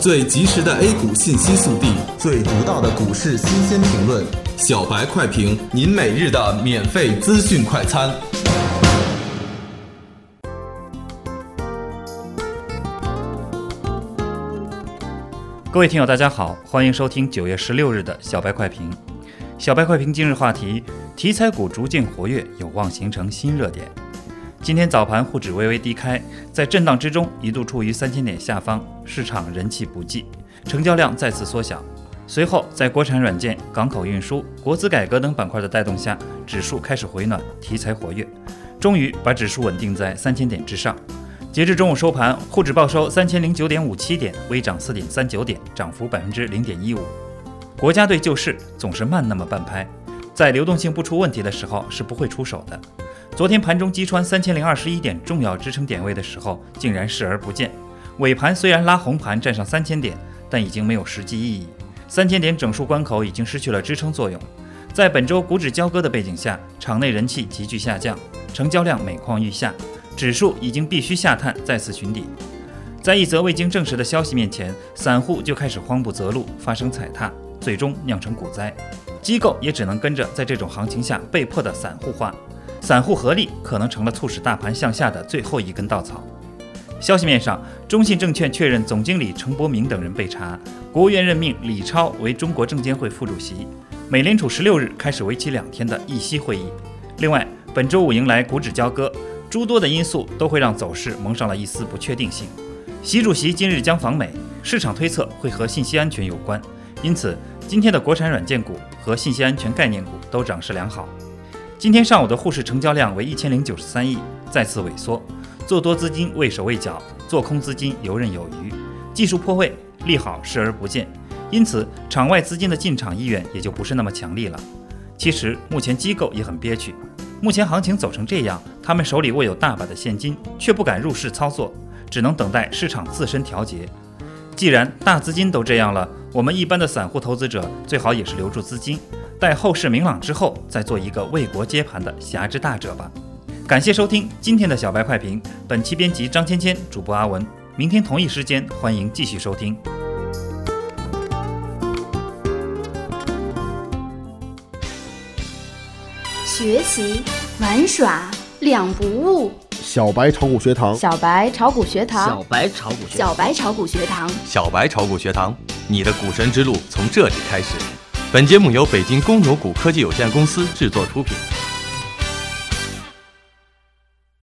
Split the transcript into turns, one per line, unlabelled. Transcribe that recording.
最及时的 A 股信息速递，
最独到的股市新鲜评论，
小白快评，您每日的免费资讯快餐。
各位听友，大家好，欢迎收听九月十六日的小白快评。小白快评今日话题：题材股逐渐活跃，有望形成新热点。今天早盘沪指微微低开，在震荡之中一度处于三千点下方，市场人气不济，成交量再次缩小。随后，在国产软件、港口运输、国资改革等板块的带动下，指数开始回暖，题材活跃，终于把指数稳定在三千点之上。截至中午收盘，沪指报收三千零九点五七点，微涨四点三九点，涨幅百分之零点一五。国家队救市总是慢那么半拍，在流动性不出问题的时候是不会出手的。昨天盘中击穿三千零二十一点重要支撑点位的时候，竟然视而不见。尾盘虽然拉红盘站上三千点，但已经没有实际意义。三千点整数关口已经失去了支撑作用。在本周股指交割的背景下，场内人气急剧下降，成交量每况愈下，指数已经必须下探再次寻底。在一则未经证实的消息面前，散户就开始慌不择路，发生踩踏，最终酿成股灾。机构也只能跟着在这种行情下被迫的散户化。散户合力可能成了促使大盘向下的最后一根稻草。消息面上，中信证券确认总经理程伯明等人被查，国务院任命李超为中国证监会副主席。美联储十六日开始为期两天的议息会议。另外，本周五迎来股指交割，诸多的因素都会让走势蒙上了一丝不确定性。习主席今日将访美，市场推测会和信息安全有关，因此今天的国产软件股和信息安全概念股都涨势良好。今天上午的沪市成交量为一千零九十三亿，再次萎缩，做多资金畏手畏脚，做空资金游刃有余，技术破位，利好视而不见，因此场外资金的进场意愿也就不是那么强力了。其实目前机构也很憋屈，目前行情走成这样，他们手里握有大把的现金，却不敢入市操作，只能等待市场自身调节。既然大资金都这样了，我们一般的散户投资者最好也是留住资金。待后事明朗之后，再做一个为国接盘的侠之大者吧。感谢收听今天的小白快评，本期编辑张芊芊，主播阿文。明天同一时间，欢迎继续收听。
学习玩耍两不误，
小白炒股学堂，
小白炒股学堂，
小白炒股学
小白炒股学堂，
小白炒股学堂，你的股神之路从这里开始。本节目由北京公牛谷科技有限公司制作出品。